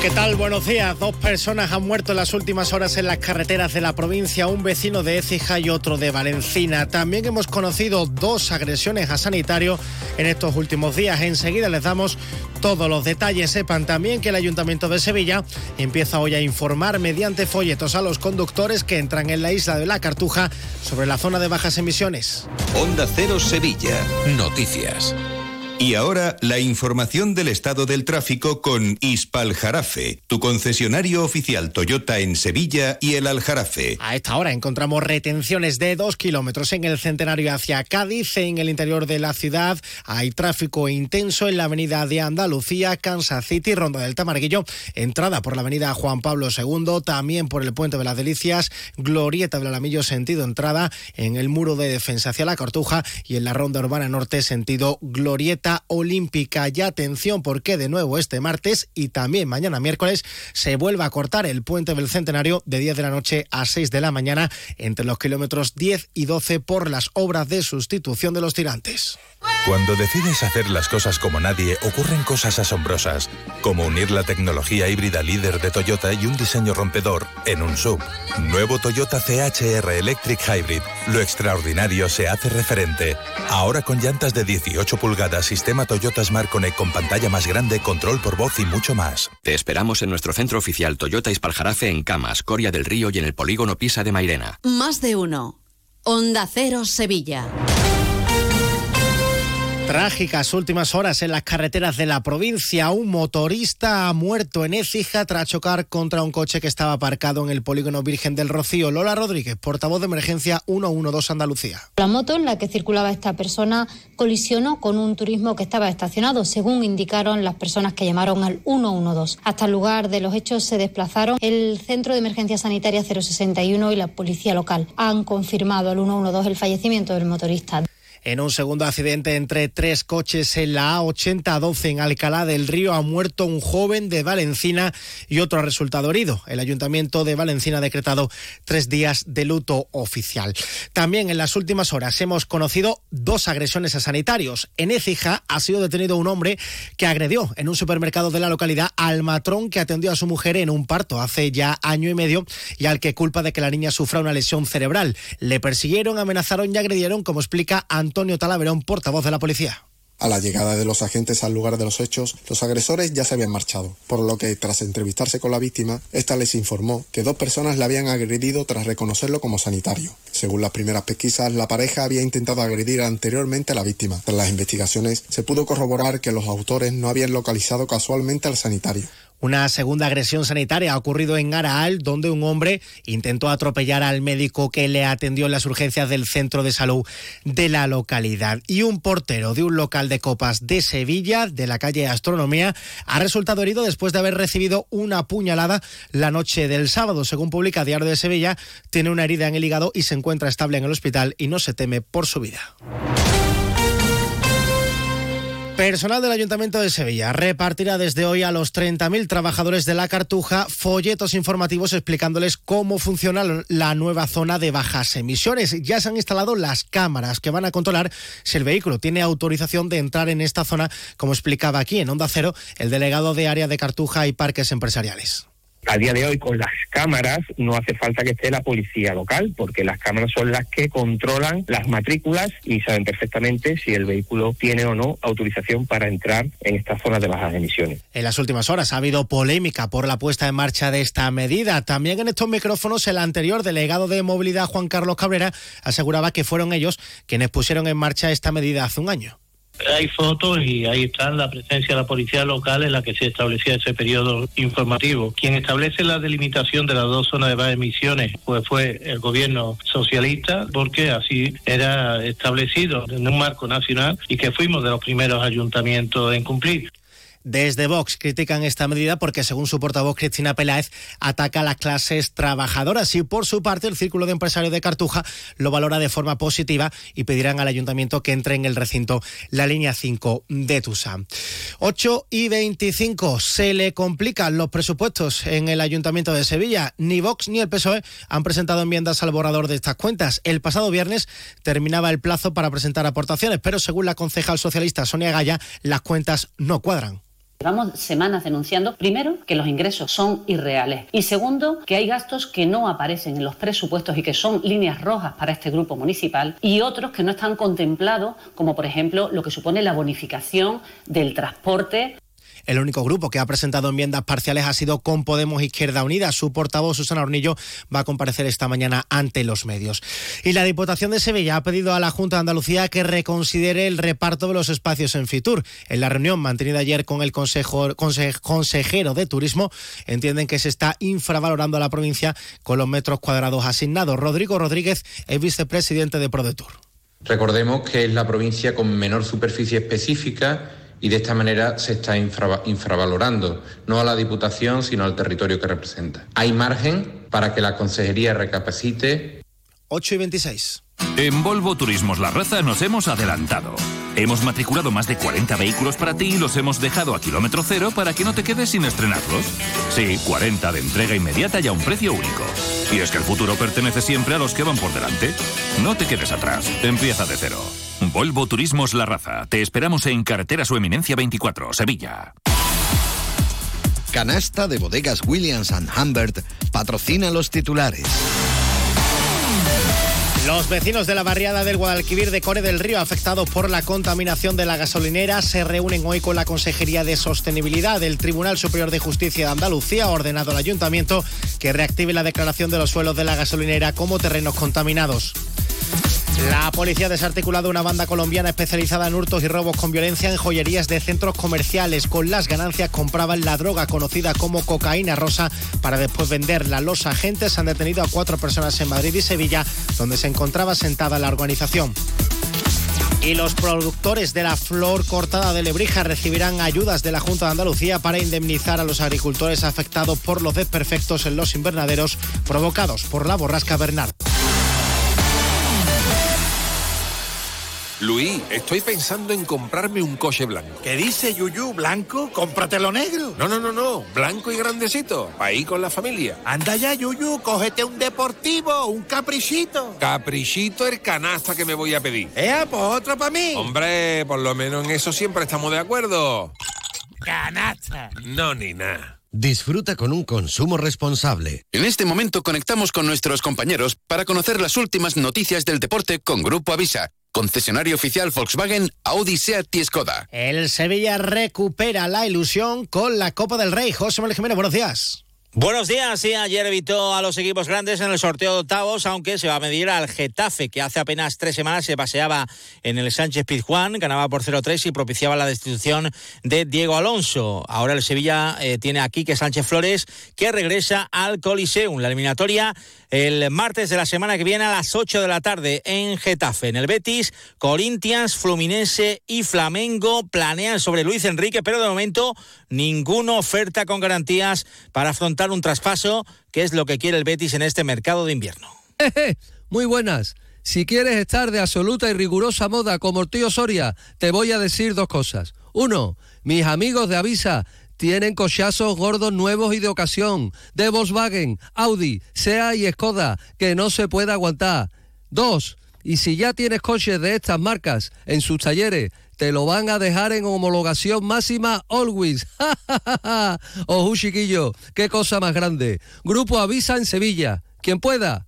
¿Qué tal? Buenos días. Dos personas han muerto en las últimas horas en las carreteras de la provincia, un vecino de Écija y otro de Valencina. También hemos conocido dos agresiones a sanitario en estos últimos días. Enseguida les damos todos los detalles. Sepan también que el Ayuntamiento de Sevilla empieza hoy a informar mediante folletos a los conductores que entran en la isla de la Cartuja sobre la zona de bajas emisiones. Onda Cero Sevilla. Noticias. Y ahora la información del estado del tráfico con Ispaljarafe, tu concesionario oficial Toyota en Sevilla y el Aljarafe. A esta hora encontramos retenciones de dos kilómetros en el centenario hacia Cádiz. En el interior de la ciudad hay tráfico intenso en la avenida de Andalucía, Kansas City, Ronda del Tamarguillo, entrada por la avenida Juan Pablo II, también por el Puente de las Delicias, Glorieta del Alamillo sentido entrada en el muro de defensa hacia la Cartuja y en la Ronda Urbana Norte sentido Glorieta olímpica. Y atención porque de nuevo este martes y también mañana miércoles se vuelve a cortar el puente del Centenario de 10 de la noche a 6 de la mañana entre los kilómetros 10 y 12 por las obras de sustitución de los tirantes. Cuando decides hacer las cosas como nadie, ocurren cosas asombrosas, como unir la tecnología híbrida líder de Toyota y un diseño rompedor en un sub. Nuevo Toyota CHR Electric Hybrid. Lo extraordinario se hace referente. Ahora con llantas de 18 pulgadas, sistema Toyota Smart Connect con pantalla más grande, control por voz y mucho más. Te esperamos en nuestro centro oficial Toyota Ispaljarafe en Camas, Coria del Río y en el polígono Pisa de Mairena. Más de uno. Onda Cero Sevilla. Trágicas últimas horas en las carreteras de la provincia. Un motorista ha muerto en Écija tras chocar contra un coche que estaba aparcado en el polígono Virgen del Rocío. Lola Rodríguez, portavoz de emergencia 112 Andalucía. La moto en la que circulaba esta persona colisionó con un turismo que estaba estacionado, según indicaron las personas que llamaron al 112. Hasta el lugar de los hechos se desplazaron el Centro de Emergencia Sanitaria 061 y la Policía Local. Han confirmado al 112 el fallecimiento del motorista en un segundo accidente entre tres coches en la A8012 en Alcalá del Río ha muerto un joven de Valencina y otro ha resultado herido. El Ayuntamiento de Valencina ha decretado tres días de luto oficial. También en las últimas horas hemos conocido dos agresiones a sanitarios. En Écija ha sido detenido un hombre que agredió en un supermercado de la localidad al matrón que atendió a su mujer en un parto hace ya año y medio y al que culpa de que la niña sufra una lesión cerebral. Le persiguieron, amenazaron y agredieron, como explica Antonio Talaverón, portavoz de la policía. A la llegada de los agentes al lugar de los hechos, los agresores ya se habían marchado, por lo que tras entrevistarse con la víctima, esta les informó que dos personas le habían agredido tras reconocerlo como sanitario. Según las primeras pesquisas, la pareja había intentado agredir anteriormente a la víctima. Tras las investigaciones, se pudo corroborar que los autores no habían localizado casualmente al sanitario. Una segunda agresión sanitaria ha ocurrido en Araal, donde un hombre intentó atropellar al médico que le atendió en las urgencias del centro de salud de la localidad. Y un portero de un local de copas de Sevilla, de la calle Astronomía, ha resultado herido después de haber recibido una puñalada la noche del sábado. Según publica Diario de Sevilla, tiene una herida en el hígado y se encuentra estable en el hospital y no se teme por su vida. Personal del Ayuntamiento de Sevilla repartirá desde hoy a los 30.000 trabajadores de la Cartuja folletos informativos explicándoles cómo funciona la nueva zona de bajas emisiones. Ya se han instalado las cámaras que van a controlar si el vehículo tiene autorización de entrar en esta zona, como explicaba aquí en Onda Cero el delegado de área de Cartuja y parques empresariales. A día de hoy con las cámaras no hace falta que esté la policía local porque las cámaras son las que controlan las matrículas y saben perfectamente si el vehículo tiene o no autorización para entrar en estas zonas de bajas emisiones. En las últimas horas ha habido polémica por la puesta en marcha de esta medida. También en estos micrófonos el anterior delegado de movilidad Juan Carlos Cabrera aseguraba que fueron ellos quienes pusieron en marcha esta medida hace un año hay fotos y ahí está la presencia de la policía local en la que se establecía ese periodo informativo. Quien establece la delimitación de las dos zonas de bajas emisiones pues fue el gobierno socialista porque así era establecido en un marco nacional y que fuimos de los primeros ayuntamientos en cumplir. Desde Vox critican esta medida porque, según su portavoz Cristina Peláez, ataca a las clases trabajadoras y, por su parte, el Círculo de Empresarios de Cartuja lo valora de forma positiva y pedirán al ayuntamiento que entre en el recinto la línea 5 de Tusa. 8 y 25 se le complican los presupuestos en el ayuntamiento de Sevilla. Ni Vox ni el PSOE han presentado enmiendas al borrador de estas cuentas. El pasado viernes terminaba el plazo para presentar aportaciones, pero según la concejal socialista Sonia Gaya, las cuentas no cuadran. Llevamos semanas denunciando, primero, que los ingresos son irreales y segundo, que hay gastos que no aparecen en los presupuestos y que son líneas rojas para este grupo municipal y otros que no están contemplados, como por ejemplo lo que supone la bonificación del transporte. El único grupo que ha presentado enmiendas parciales ha sido con Podemos Izquierda Unida. Su portavoz, Susana Hornillo, va a comparecer esta mañana ante los medios. Y la Diputación de Sevilla ha pedido a la Junta de Andalucía que reconsidere el reparto de los espacios en Fitur. En la reunión mantenida ayer con el consejero de Turismo, entienden que se está infravalorando a la provincia con los metros cuadrados asignados. Rodrigo Rodríguez es vicepresidente de ProDetour. Recordemos que es la provincia con menor superficie específica y de esta manera se está infravalorando no a la Diputación, sino al territorio que representa. Hay margen para que la Consejería recapacite. 8 y 26. En Volvo Turismos La Raza nos hemos adelantado. Hemos matriculado más de 40 vehículos para ti y los hemos dejado a kilómetro cero para que no te quedes sin estrenarlos. Sí, 40 de entrega inmediata y a un precio único. Y es que el futuro pertenece siempre a los que van por delante. No te quedes atrás, empieza de cero. Volvo Turismos La Raza. Te esperamos en Carretera Su Eminencia 24, Sevilla. Canasta de bodegas Williams ⁇ Humbert patrocina los titulares. Los vecinos de la barriada del Guadalquivir de Core del Río, afectados por la contaminación de la gasolinera, se reúnen hoy con la Consejería de Sostenibilidad. del Tribunal Superior de Justicia de Andalucía ha ordenado al ayuntamiento que reactive la declaración de los suelos de la gasolinera como terrenos contaminados. La policía ha desarticulado una banda colombiana especializada en hurtos y robos con violencia en joyerías de centros comerciales. Con las ganancias compraban la droga conocida como cocaína rosa para después venderla. Los agentes han detenido a cuatro personas en Madrid y Sevilla, donde se encontraba sentada la organización. Y los productores de la flor cortada de Lebrija recibirán ayudas de la Junta de Andalucía para indemnizar a los agricultores afectados por los desperfectos en los invernaderos provocados por la borrasca Bernard. Luis, estoy pensando en comprarme un coche blanco. ¿Qué dice Yuyu? ¿Blanco? Cómpratelo negro. No, no, no, no. Blanco y grandecito. Ahí con la familia. Anda ya, Yuyu. Cógete un deportivo, un caprichito. Caprichito el canasta que me voy a pedir. Eh, pues otro para mí. Hombre, por lo menos en eso siempre estamos de acuerdo. Canasta. No, ni nada. Disfruta con un consumo responsable. En este momento conectamos con nuestros compañeros para conocer las últimas noticias del deporte con Grupo Avisa concesionario oficial Volkswagen, Audi, Seat y Skoda. El Sevilla recupera la ilusión con la Copa del Rey. José Manuel Jiménez, buenos días. Buenos días, sí, ayer evitó a los equipos grandes en el sorteo de octavos, aunque se va a medir al Getafe, que hace apenas tres semanas se paseaba en el Sánchez Pizjuán, ganaba por 0-3 y propiciaba la destitución de Diego Alonso. Ahora el Sevilla eh, tiene aquí que Sánchez Flores, que regresa al Coliseum. La eliminatoria el martes de la semana que viene a las 8 de la tarde en Getafe. En el Betis, Corinthians, Fluminense y Flamengo planean sobre Luis Enrique, pero de momento ninguna oferta con garantías para afrontar un traspaso, que es lo que quiere el Betis en este mercado de invierno. Muy buenas. Si quieres estar de absoluta y rigurosa moda como el tío Soria, te voy a decir dos cosas. Uno, mis amigos de Avisa tienen cochazos gordos nuevos y de ocasión, de Volkswagen, Audi, SEA y Skoda, que no se puede aguantar. Dos, y si ya tienes coches de estas marcas en sus talleres, te lo van a dejar en homologación máxima always. Ojo, chiquillo, qué cosa más grande. Grupo Avisa en Sevilla. Quien pueda,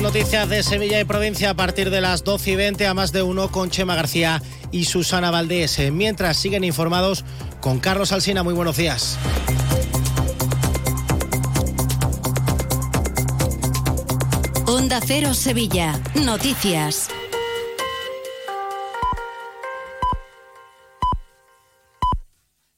Noticias de Sevilla y provincia a partir de las 12 y 20 a más de uno con Chema García y Susana Valdés. Mientras siguen informados con Carlos Alsina. Muy buenos días. Onda Cero Sevilla. Noticias.